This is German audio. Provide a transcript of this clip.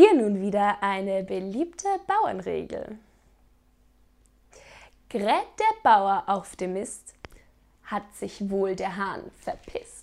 Hier nun wieder eine beliebte Bauernregel. Gräbt der Bauer auf dem Mist, hat sich wohl der Hahn verpisst.